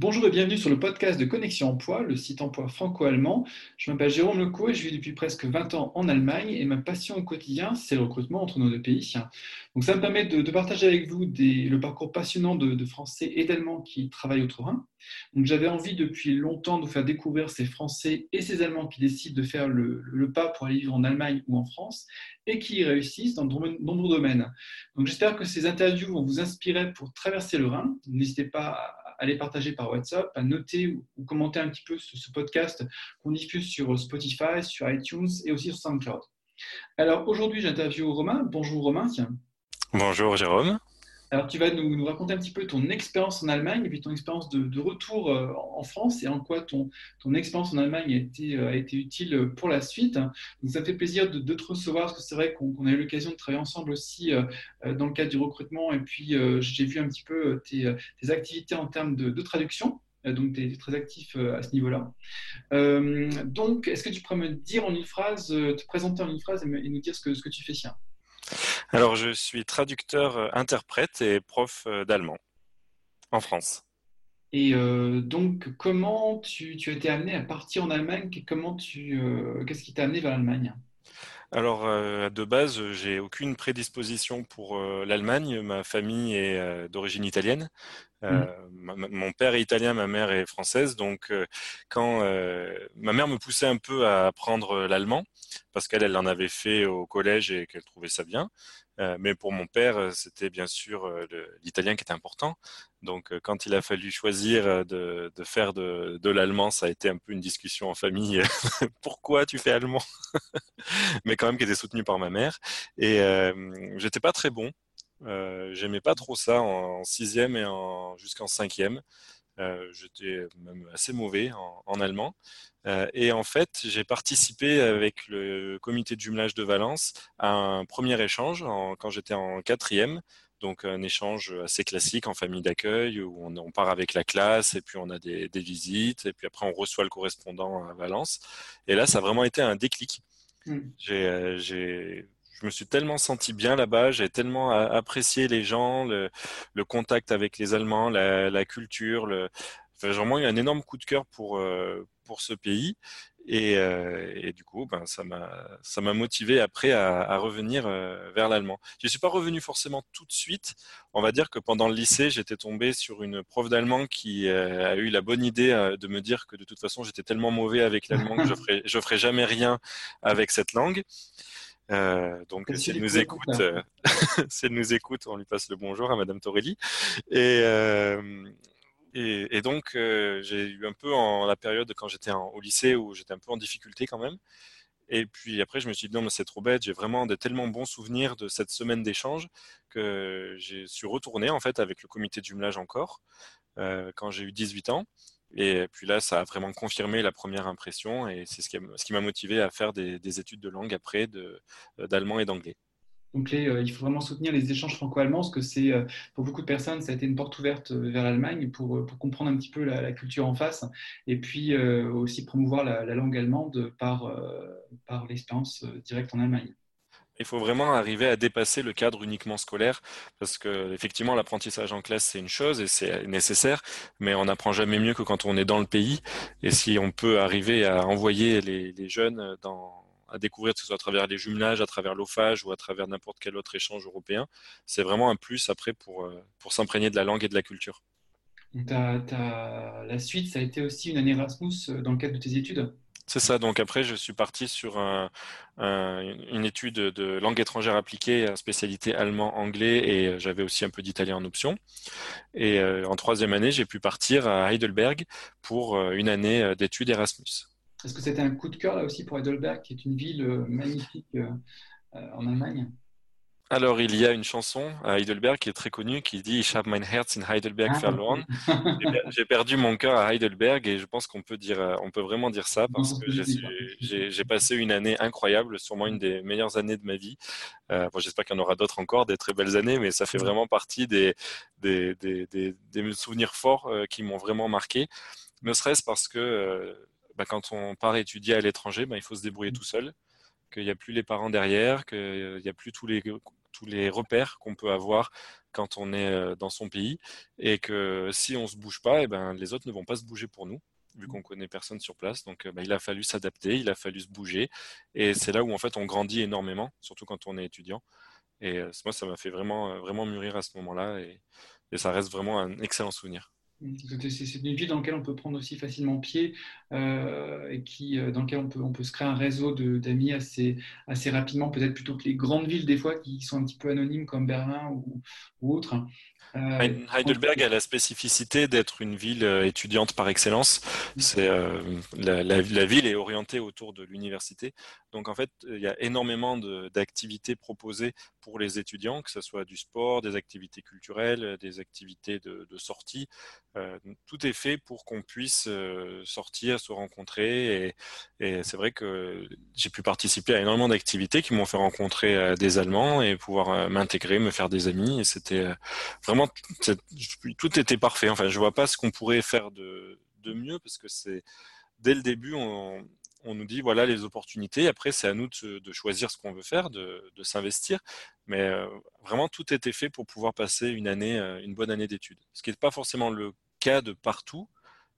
Bonjour et bienvenue sur le podcast de Connexion Emploi, le site emploi franco-allemand. Je m'appelle Jérôme Leco et je vis depuis presque 20 ans en Allemagne et ma passion au quotidien, c'est le recrutement entre nos deux pays. Donc ça me permet de, partager avec vous le parcours passionnant de, Français et d'Allemands qui travaillent outre-Rhin. Donc j'avais envie depuis longtemps de vous faire découvrir ces Français et ces Allemands qui décident de faire le, pas pour aller vivre en Allemagne ou en France et qui y réussissent dans de nombreux domaines. Donc j'espère que ces interviews vont vous inspirer pour traverser le Rhin. N'hésitez pas à à les partager par WhatsApp, à noter ou, commenter un petit peu ce, podcast qu'on diffuse sur Spotify, sur iTunes et aussi sur SoundCloud. Alors aujourd'hui, j'interviewe Romain. Bonjour Romain. Bonjour Jérôme. Alors, tu vas nous, raconter un petit peu ton expérience en Allemagne et puis ton expérience de, retour euh, en France et en quoi ton, ton expérience en Allemagne a été, euh, a été utile pour la suite. Donc, ça fait plaisir de, te recevoir parce que c'est vrai qu'on a eu l'occasion de travailler ensemble aussi euh, dans le cadre du recrutement et puis j'ai vu un petit peu tes, activités en termes de, traduction. Donc, tu es très actif à ce niveau-là. donc, est-ce que tu pourrais me dire en une phrase, te présenter en une phrase et, nous dire ce que, ce que tu fais alors, je suis traducteur, euh, interprète et prof euh, d'allemand en France. Et euh, donc, comment tu, as été amené à partir en Allemagne? Comment tu, Qu'est-ce qui t'a amené vers l'Allemagne? Alors, de base, j'ai aucune prédisposition pour l'Allemagne. Ma famille est d'origine italienne. Mmh. mon père est italien, ma mère est française. Donc, quand ma mère me poussait un peu à apprendre l'allemand, parce qu'elle, elle en avait fait au collège et qu'elle trouvait ça bien. Euh, mais pour mon père, euh, c'était bien sûr euh, l'italien qui était important. Donc, quand il a fallu choisir de, faire de, l'allemand, ça a été un peu une discussion en famille. Pourquoi tu fais allemand? Mais quand même qui était soutenu par ma mère. Et j'étais pas très bon. J'aimais pas trop ça en, sixième et jusqu'en cinquième. Euh, j'étais même assez mauvais en, allemand. Euh, et en fait, j'ai participé avec le comité de jumelage de Valence à un premier échange quand j'étais en quatrième. Donc un échange assez classique en famille d'accueil où on, part avec la classe et puis on a des, visites et puis après on reçoit le correspondant à Valence. Et là, ça a vraiment été un déclic. Mmh. J'ai je me suis tellement senti bien là-bas, j'ai tellement apprécié les gens, le, contact avec les Allemands, la, culture. J'ai vraiment eu un énorme coup de cœur pour, euh, pour ce pays. Euh, et, du coup, ben, ça m'a motivé après à, revenir euh, vers l'allemand. Je ne suis pas revenu forcément tout de suite. On va dire que pendant le lycée, j'étais tombé sur une prof d'allemand qui a eu la bonne idée de me dire que de toute façon, j'étais tellement mauvais avec l'allemand que je ferais, je ferais jamais rien avec cette langue. Euh, donc, si elle nous écoute, euh, si elle nous écoute, on lui passe le bonjour à Madame Torelli. Et, euh, et, donc, j'ai eu un peu en la période quand j'étais au lycée où j'étais un peu en difficulté quand même. Et puis après, je me suis dit non, mais c'est trop bête. J'ai vraiment de tellement bons souvenirs de cette semaine d'échange que j'ai suis retourné en fait avec le comité de jumelage encore quand j'ai eu 18 ans. Et puis là, ça a vraiment confirmé la première impression et c'est ce qui m'a motivé à faire des, études de langue après euh, d'allemand et d'anglais. Donc euh, il faut vraiment soutenir les échanges franco-allemands parce que c'est euh, pour beaucoup de personnes ça a été une porte ouverte vers l'Allemagne pour, comprendre un petit peu la, culture en face et puis aussi promouvoir la, la, langue allemande par, par l'expérience directe en Allemagne. Il faut vraiment arriver à dépasser le cadre uniquement scolaire parce que effectivement l'apprentissage en classe c'est une chose et c'est nécessaire, mais on n'apprend jamais mieux que quand on est dans le pays. Et si on peut arriver à envoyer les, jeunes dans, à découvrir, que ce soit à travers les jumelages, à travers l'OFAGE ou à travers n'importe quel autre échange européen, c'est vraiment un plus après pour, euh, pour s'imprégner de la langue et de la culture. la suite, ça a été aussi une année Erasmus euh, dans le cadre de tes études? C'est ça. Donc après, je suis parti sur une étude de langue étrangère appliquée, spécialité allemand-anglais, et euh, j'avais aussi un peu d'italien en option. Et en troisième année, j'ai pu partir à Heidelberg pour une année d'études Erasmus. Est-ce que c'était un coup de cœur là aussi pour Heidelberg, qui est une ville magnifique en Allemagne? Alors, il y a une chanson à Heidelberg qui est très connue qui dit Ich habe mein Herz in Heidelberg ah, verloren. J'ai perdu mon cœur à Heidelberg et je pense qu'on peut dire, euh, on peut vraiment dire ça parce que j'ai passé une année incroyable, sûrement une des meilleures années de ma vie. Euh, bon, J'espère qu'il y en aura d'autres encore, des très belles années, mais ça fait vraiment partie des, des, des, des souvenirs forts euh, qui m'ont vraiment marqué. Ne serait-ce parce que euh, bah, quand on part étudier à l'étranger, bah, il faut se débrouiller tout seul qu'il n'y a plus les parents derrière, qu'il n'y a plus tous les repères qu'on peut avoir quand on est dans son pays et que si on se bouge pas, eh ben, les autres ne vont pas se bouger pour nous vu qu'on connaît personne sur place. Donc, bah, il a fallu s'adapter, il a fallu se bouger. Et c'est là où, en fait, on grandit énormément, surtout quand on est étudiant. Et moi, ça m'a fait vraiment, vraiment mûrir à ce moment-là. Et, et ça reste vraiment un excellent souvenir. C'est une ville dans laquelle on peut prendre aussi facilement pied euh, et qui, euh, dans laquelle on peut, on peut se créer un réseau d'amis assez, assez rapidement, peut-être plutôt que les grandes villes des fois qui sont un petit peu anonymes comme Berlin ou, ou autres. Euh, Heidelberg a la spécificité d'être une ville étudiante par excellence. C'est euh, la, ville est orientée autour de l'université, donc en fait il y a énormément d'activités proposées pour les étudiants, que ce soit du sport, des activités culturelles, des activités de, sortie. tout est fait pour qu'on puisse sortir, se rencontrer, et, c'est vrai que j'ai pu participer à énormément d'activités qui m'ont fait rencontrer des Allemands et pouvoir m'intégrer, me faire des amis, et c'était vraiment tout était parfait. Enfin, je vois pas ce qu'on pourrait faire de, mieux parce que c'est dès le début, on, nous dit voilà les opportunités. Après, c'est à nous de, choisir ce qu'on veut faire, de, s'investir. Mais euh, vraiment, tout était fait pour pouvoir passer une année, euh, une bonne année d'études. Ce qui n'est pas forcément le cas de partout.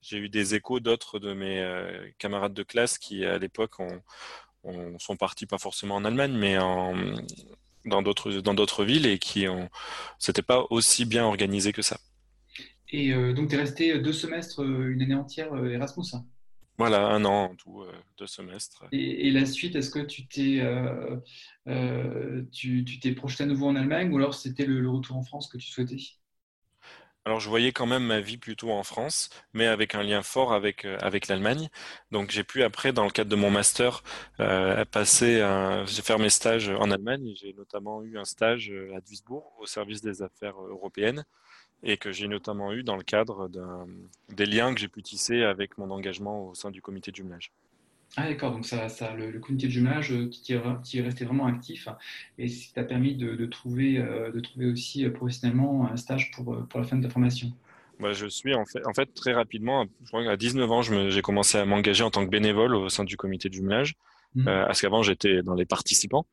J'ai eu des échos d'autres de mes euh, camarades de classe qui, à l'époque, sont partis pas forcément en Allemagne, mais en, dans d'autres dans d'autres villes et qui ont c'était pas aussi bien organisé que ça. Et euh, donc tu es resté deux semestres, euh, une année entière Erasmus. Hein? Voilà, un an en tout, deux semestres. Et, la suite, est-ce que tu t'es tu t'es projeté à nouveau en Allemagne ou alors c'était le, retour en France que tu souhaitais? Alors, je voyais quand même ma vie plutôt en France, mais avec un lien fort avec, euh, avec l'Allemagne. Donc, j'ai pu après, dans le cadre de mon master, euh, passer, j'ai fait mes stages en Allemagne. J'ai notamment eu un stage euh, à Duisbourg au service des affaires européennes et que j'ai notamment eu dans le cadre des liens que j'ai pu tisser avec mon engagement au sein du comité de jumelage. Ah d'accord, donc ça, ça le, comité de jumelage euh, qui, qui, est resté vraiment actif et qui t'a permis de, trouver, euh, de trouver aussi euh, professionnellement un stage pour, pour la fin de ta formation. Bah, je suis en fait, en fait très rapidement, je crois qu'à 19 ans, j'ai commencé à m'engager en tant que bénévole au sein du comité de jumelage. Mmh. parce qu'avant, j'étais dans les participants,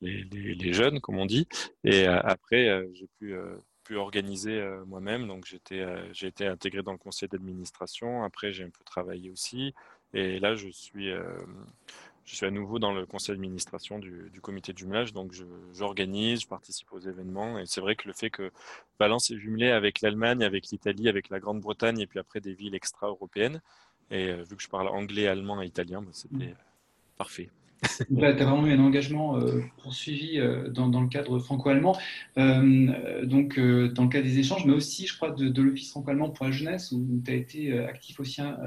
les, les, jeunes, comme on dit. Et après, j'ai pu, pu organiser moi-même. Donc, j'ai été intégré dans le conseil d'administration. Après, j'ai un peu travaillé aussi. Et là, je suis, euh, je suis à nouveau dans le conseil d'administration du, comité de jumelage. Donc, j'organise, je, participe aux événements. Et c'est vrai que le fait que Valence est jumelé avec l'Allemagne, avec l'Italie, avec la Grande-Bretagne et puis après des villes extra-européennes, et euh, vu que je parle anglais, allemand et italien, bah, c'était mmh. parfait. Tu as vraiment eu un engagement euh, poursuivi dans, dans, le cadre franco-allemand, donc dans le cadre des échanges, mais aussi, je crois, de, l'Office franco-allemand pour la jeunesse, où tu as été actif aussi hein,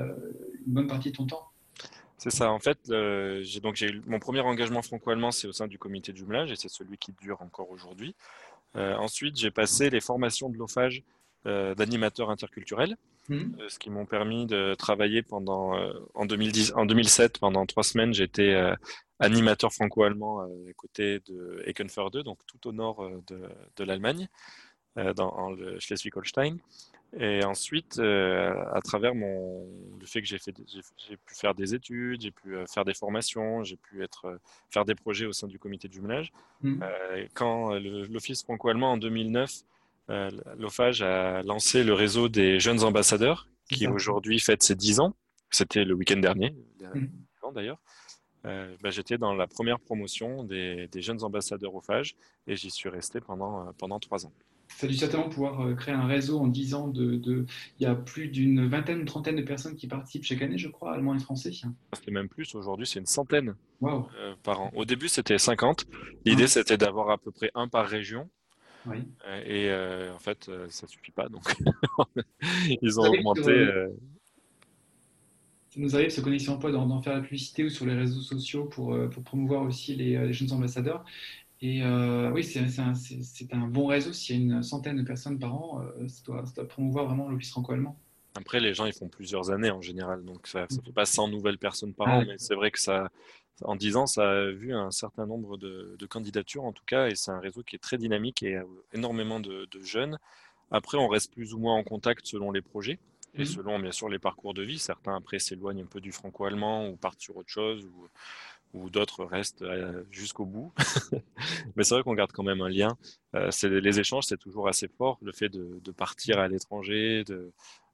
une bonne partie de ton temps. C'est ça. En fait, donc j'ai mon premier engagement franco-allemand, c'est au sein du comité de jumelage et c'est celui qui dure encore aujourd'hui. Euh, ensuite, j'ai passé les formations de l'OFAGE euh, d'animateurs interculturels, mmh. euh, ce qui m'ont permis de travailler pendant en 2010, en 2007 pendant trois semaines. J'étais animateur franco-allemand à côté de Ekenförde, donc tout au nord de, de l'Allemagne, dans le Schleswig-Holstein. Et ensuite, euh, à travers mon, le fait que j'ai fait, j'ai pu faire des études, j'ai pu euh, faire des formations, j'ai pu être, euh, faire des projets au sein du comité de jumelage. Mmh. quand l'Office franco-allemand en 2009, l'OFAGE a lancé le réseau des jeunes ambassadeurs, qui aujourd'hui fête ses 10 ans. C'était le week-end dernier, mmh. d'ailleurs. Bah, j'étais dans la première promotion des, des jeunes ambassadeurs OFAGE et j'y suis resté pendant, pendant trois ans ça a dû certainement pouvoir euh, créer un réseau en 10 ans. De, de, il y a plus d'une vingtaine, trentaine de personnes qui participent chaque année, je crois, allemands et français. C'est même plus, aujourd'hui c'est une centaine euh, par an. Au début c'était 50. L'idée ah. c'était d'avoir à peu près un par région. Oui. Euh, et en fait, ça suffit pas. Donc, ils ont augmenté. Ça nous arrive, ce Connexion Emploi, d'en faire la publicité ou sur les réseaux sociaux pour, pour promouvoir aussi les, les jeunes ambassadeurs. Et euh, oui, c'est un, un, bon réseau. S'il y a une centaine de personnes par an, euh, ça, doit, promouvoir vraiment l'office franco-allemand. Après, les gens, ils font plusieurs années en général. Donc, ça ne fait pas 100 nouvelles personnes par an. Mais c'est vrai que ça, en 10 ans, ça a vu un certain nombre de, candidatures, en tout cas. Et c'est un réseau qui est très dynamique et a énormément de, jeunes. Après, on reste plus ou moins en contact selon les projets et mmh. selon, bien sûr, les parcours de vie. Certains, après, s'éloignent un peu du franco-allemand ou partent sur autre chose. Ou ou d'autres restent jusqu'au bout. Mais c'est vrai qu'on garde quand même un lien. les échanges, c'est toujours assez fort. Le fait de, partir à l'étranger,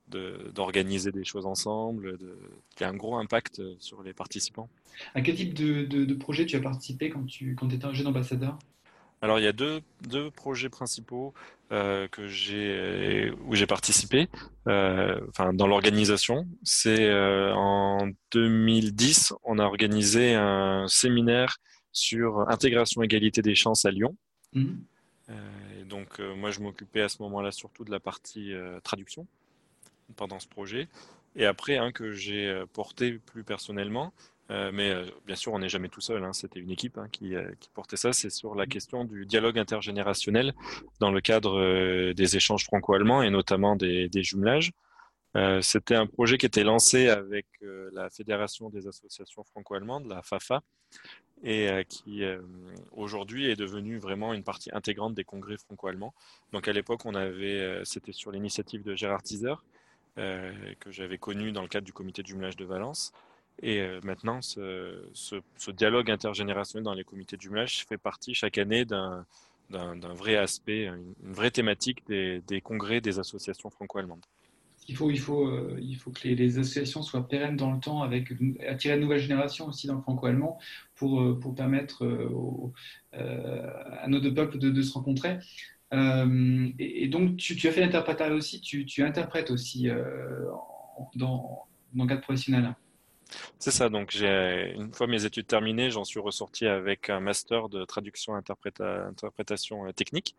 d'organiser des choses ensemble, de, y a un gros impact sur les participants. À quel type de, projet tu as participé quand tu quand étais un jeune ambassadeur? Alors il y a deux, projets principaux euh, que j'ai où j'ai participé, euh, enfin dans l'organisation. C'est euh, en 2010, on a organisé un séminaire sur intégration égalité des chances à Lyon. Mmh. et donc moi je m'occupais à ce moment-là surtout de la partie traduction pendant ce projet. Et après un que j'ai porté plus personnellement, euh, mais euh, bien sûr, on n'est jamais tout seul. Hein. C'était une équipe hein, euh, qui, portait ça. C'est sur la question du dialogue intergénérationnel dans le cadre des échanges franco-allemands et notamment des, jumelages. C'était un projet qui était lancé avec la Fédération des associations franco-allemandes, la FAFA, et qui aujourd'hui est devenu vraiment une partie intégrante des congrès franco-allemands. Donc à l'époque, on avait, c'était sur l'initiative de Gérard Teaser, que j'avais connu dans le cadre du comité de jumelage de Valence. Et euh, maintenant, ce, dialogue intergénérationnel dans les comités de jumelage fait partie chaque année d'un vrai aspect, une, vraie thématique des, congrès des associations franco-allemandes. Il faut, il, faut, euh, il faut que les, associations soient pérennes dans le temps, avec attirer la nouvelle génération aussi dans le franco-allemand pour, euh, permettre à nos deux peuples de se rencontrer. Et, donc, tu, as fait l'interprétariat aussi, tu, interprètes aussi dans, dans le cadre professionnel. C'est ça, donc une fois mes études terminées, j'en suis ressorti avec un master de traduction interprétation euh, technique.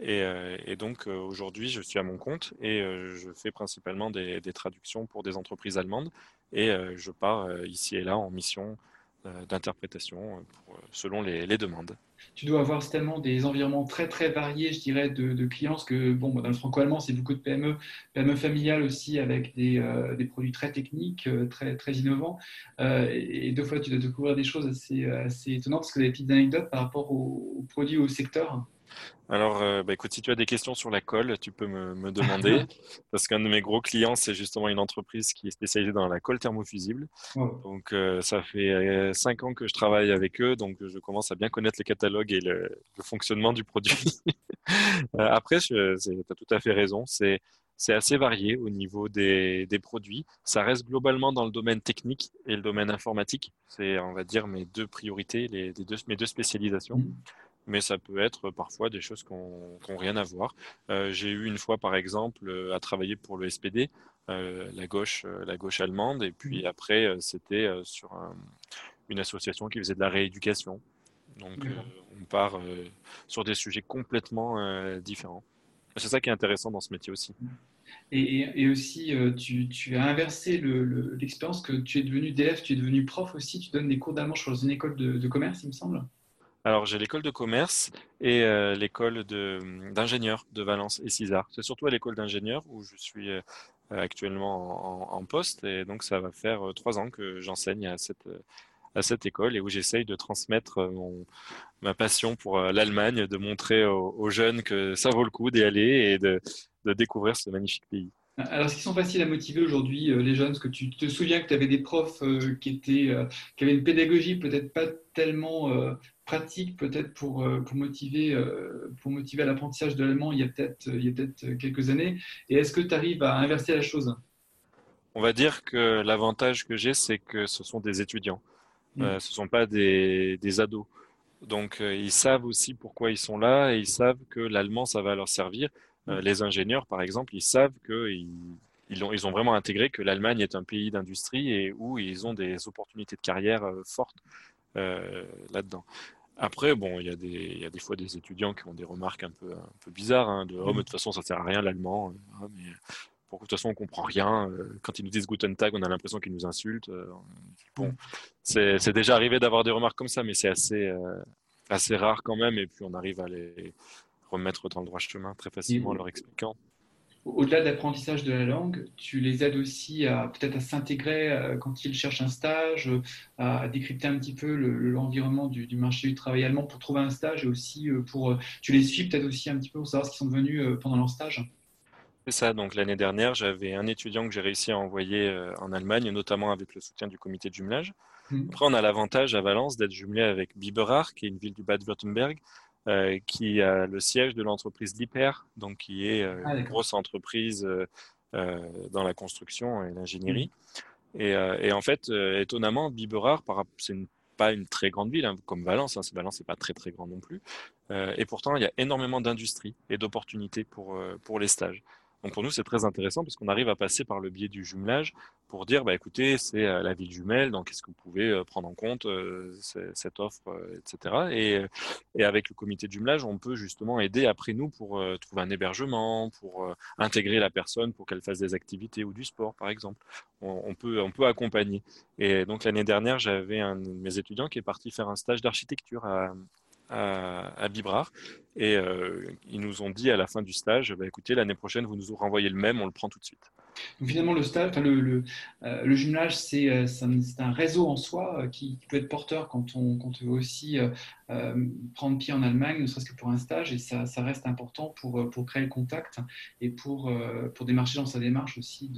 Et, euh, donc euh, aujourd'hui, je suis à mon compte et je fais principalement des, traductions pour des entreprises allemandes. Et je pars ici et là en mission d'interprétation selon les demandes tu dois avoir tellement des environnements très très variés, je dirais, de, clients, parce que bon, dans le franco-allemand, c'est beaucoup de PME, PME familiales aussi, avec des, euh, produits très techniques, euh, très, très innovants. Euh, et, deux fois, tu dois découvrir des choses assez, assez étonnantes, parce que des petites anecdotes par rapport aux, aux produits, au secteur. Alors, euh, bah, écoute, si tu as des questions sur la colle, tu peux me, demander. parce qu'un de mes gros clients, c'est justement une entreprise qui est spécialisée dans la colle thermofusible. Donc, euh, ça fait euh, cinq ans que je travaille avec eux. Donc, je commence à bien connaître les catalogues et le, fonctionnement du produit. après, tu as tout à fait raison. C'est. assez varié au niveau des, produits. Ça reste globalement dans le domaine technique et le domaine informatique. C'est, on va dire, mes deux priorités, les, deux, mes deux spécialisations. Mais ça peut être parfois des choses qui n'ont rien à voir. Euh, j'ai eu une fois, par exemple, euh, à travailler pour le SPD, euh, la, gauche, la gauche allemande, et puis mmh. après, c'était sur une association qui faisait de la rééducation. Donc, on part sur des sujets complètement différents. C'est ça qui est intéressant dans ce métier aussi. Mmh. Et, aussi, tu, as inversé l'expérience que tu es devenu DF, tu es devenu prof aussi, tu donnes des cours d'allemand dans une école de commerce, il me semble. Alors, j'ai l'école de commerce et euh, l'école d'ingénieur de, Valence et Cisar. C'est surtout à l'école d'ingénieur où je suis euh, actuellement en, poste et donc ça va faire euh, trois ans que j'enseigne à cette, à cette école et où j'essaye de transmettre mon, ma passion pour l'Allemagne, de montrer aux, jeunes que ça vaut le coup d'y aller et de, de découvrir ce magnifique pays. Alors, est-ce qu'ils sont faciles à motiver aujourd'hui, les jeunes? Est-ce que tu te souviens que tu avais des profs qui, étaient, qui avaient une pédagogie peut-être pas tellement pratique peut-être pour, euh, pour, motiver, euh, pour motiver à l'apprentissage de l'allemand il y a peut-être peut quelques années Et est-ce que tu arrives à inverser la chose? On va dire que l'avantage que j'ai, c'est que ce sont des étudiants. Mm. Euh, ce ne sont pas des, des ados. Donc, ils savent aussi pourquoi ils sont là et ils savent que l'allemand, ça va leur servir. Mm. les ingénieurs, par exemple, ils savent qu'ils ils ont, ils ont vraiment intégré que l'Allemagne est un pays d'industrie et où ils ont des opportunités de carrière fortes là-dedans. Après, bon, il y, a des, y a des fois des étudiants qui ont des remarques un peu, un peu bizarres, hein, de oh, mais de toute façon, ça sert à rien l'allemand. Euh, mais pour, de toute façon, on comprend rien. Euh, quand ils nous disent Guten Tag, on a l'impression qu'ils nous insultent. Euh, bon, c'est déjà arrivé d'avoir des remarques comme ça, mais c'est assez, assez rare quand même. Et puis, on arrive à les remettre dans le droit chemin très facilement en leur expliquant au-delà de l'apprentissage de la langue, tu les aides aussi à peut-être à s'intégrer euh, quand ils cherchent un stage, euh, à décrypter un petit peu l'environnement du, marché du travail allemand pour trouver un stage et aussi euh, pour tu les suis peut-être aussi un petit peu pour savoir ce qu'ils sont devenus pendant leur stage. C'est ça. Donc l'année dernière, j'avais un étudiant que j'ai réussi à envoyer en Allemagne, notamment avec le soutien du comité de jumelage. Mmh. Après, on a l'avantage à Valence d'être jumelé avec Biberach, qui est une ville du Bade-Württemberg, qui a le siège de l'entreprise Liper, donc qui est euh, ah, une grosse entreprise euh, dans la construction et l'ingénierie. Mmh. Et, en fait, étonnamment, Biberach, c'est pas une très grande ville, hein, comme Valence. Hein, Valence n'est pas très très grand non plus. et pourtant, il y a énormément d'industries et d'opportunités pour, pour les stages. Donc pour nous, c'est très intéressant parce qu'on arrive à passer par le biais du jumelage pour dire, bah, écoutez, c'est euh, la ville jumelle, donc est-ce que vous pouvez euh, prendre en compte euh, cette offre, etc. Et, avec le comité de jumelage, on peut justement aider après nous pour trouver un hébergement, pour intégrer la personne, pour qu'elle fasse des activités ou du sport, par exemple. On, peut, on peut accompagner. Et donc l'année dernière, j'avais un de mes étudiants qui est parti faire un stage d'architecture à, à, Bibrard. Et euh, ils nous ont dit à la fin du stage, bah, écoutez, l'année prochaine, vous nous renvoyez le même, on le prend tout de suite. finalement, le stage, euh, le, jumelage, euh, c'est un réseau en soi qui, peut être porteur quand on, quand veut aussi prendre pied en Allemagne, ne serait-ce que pour un stage, et ça, reste important pour, créer le contact et pour, démarcher dans sa démarche aussi,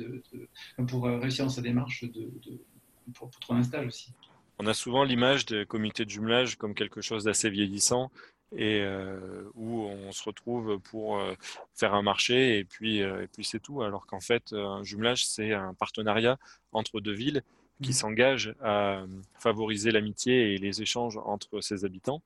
pour réussir dans sa démarche de, pour trouver un stage aussi on a souvent l'image des comités de jumelage comme quelque chose d'assez vieillissant et euh, où on se retrouve pour euh, faire un marché et puis, euh, et puis c'est tout. Alors qu'en fait, un jumelage, c'est un partenariat entre deux villes qui mmh. s'engagent à favoriser l'amitié et les échanges entre ses habitants.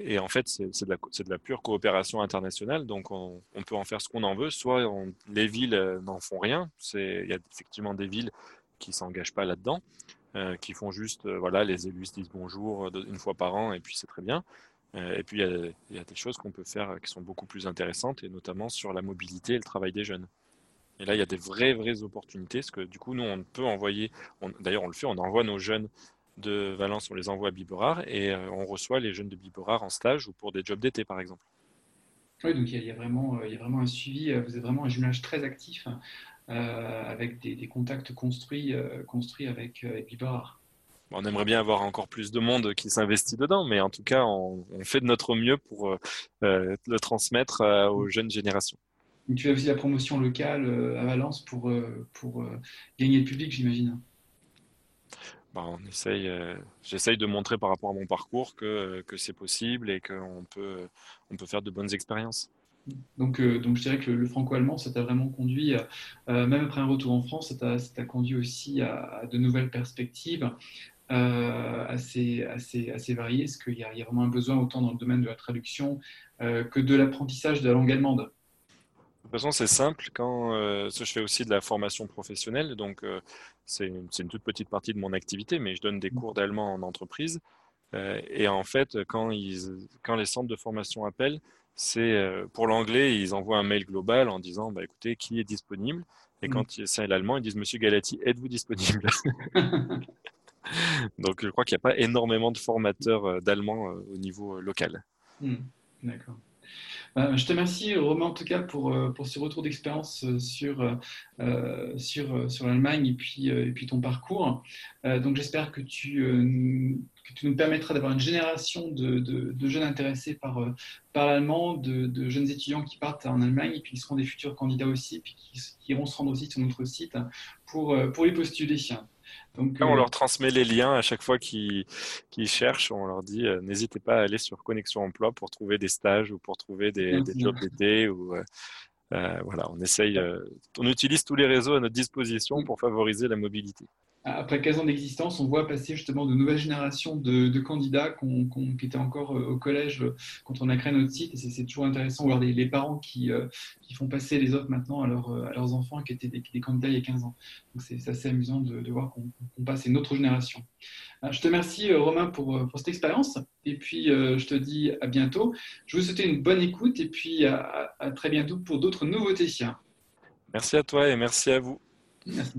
Et en fait, c'est de, de, la pure coopération internationale, donc on, on peut en faire ce qu'on en veut. Soit les villes n'en font rien, il y a effectivement des villes qui ne s'engagent pas là-dedans, qui font juste, euh, voilà, les élus se disent bonjour euh, une fois par an et puis c'est très bien. et puis il y, a des choses qu'on peut faire qui sont beaucoup plus intéressantes et notamment sur la mobilité et le travail des jeunes. Et là, il y a des vraies, vraies opportunités parce que du coup, nous, on peut envoyer, d'ailleurs, on le fait, on envoie nos jeunes de Valence, on les envoie à Biberard et on reçoit les jeunes de Biberard en stage ou pour des jobs d'été, par exemple. Oui, donc il y, a, vraiment, il y a vraiment un suivi, vous êtes vraiment un jumelage très actif euh, avec des, contacts construits, euh, construits avec, euh, On aimerait bien avoir encore plus de monde qui s'investit dedans, mais en tout cas, on, fait de notre mieux pour le transmettre aux jeunes générations. Tu fais aussi la promotion locale à Valence pour, pour gagner le public, j'imagine. Bah, on essaye, j'essaye de montrer par rapport à mon parcours que, que c'est possible et qu'on peut, on peut faire de bonnes expériences. Donc, euh, donc je dirais que le, franco-allemand, ça t'a vraiment conduit, euh, même après un retour en France, ça t'a conduit aussi à, de nouvelles perspectives euh, assez, assez, assez variées, parce qu'il y, a vraiment un besoin autant dans le domaine de la traduction que de l'apprentissage de la langue allemande? De toute façon, c'est simple. Quand je fais aussi de la formation professionnelle, donc c'est une, une, toute petite partie de mon activité, mais je donne des cours d'allemand en entreprise. et en fait, quand, ils, quand les centres de formation appellent, c'est euh, pour l'anglais, ils envoient un mail global en disant bah, écoutez, qui est disponible? Et quand mm. c'est l'allemand, ils disent Monsieur Galati, êtes-vous disponible? Donc je crois qu'il n'y a pas énormément de formateurs euh, d'allemand euh, au niveau local. Mm. D'accord. Euh, je te remercie Romain en tout cas pour, euh, pour ce retour d'expérience euh, sur, sur, sur l'Allemagne et puis, et puis ton parcours. donc j'espère que tu, que tu nous permettras d'avoir une génération de, de, jeunes intéressés par, par l'allemand, de, jeunes étudiants qui partent en Allemagne et puis qui seront des futurs candidats aussi, puis qui, qui iront se rendre aussi sur notre site pour, pour les postuler. Donc, on euh, leur transmet les liens à chaque fois qu'ils cherchent. On leur dit euh, n'hésitez pas à aller sur Connexion Emploi pour trouver des stages ou pour trouver des, des jobs d'été. Ou, euh, voilà, on essaye, on utilise tous les réseaux à notre disposition pour favoriser la mobilité après 15 ans d'existence, on voit passer justement de nouvelles générations de, candidats qui étaient encore euh, au collège euh, quand on a créé notre site. Et c'est toujours intéressant de voir les, parents qui, euh, qui, font passer les offres maintenant à, à, leurs enfants qui étaient des, candidats il y a 15 ans. Donc c'est assez amusant de, voir qu'on passe à une autre génération. Je te remercie Romain pour, pour cette expérience. Et puis je te dis à bientôt. Je vous souhaite une bonne écoute et puis à, à très bientôt pour d'autres nouveautés. Merci à toi et merci à vous. Merci.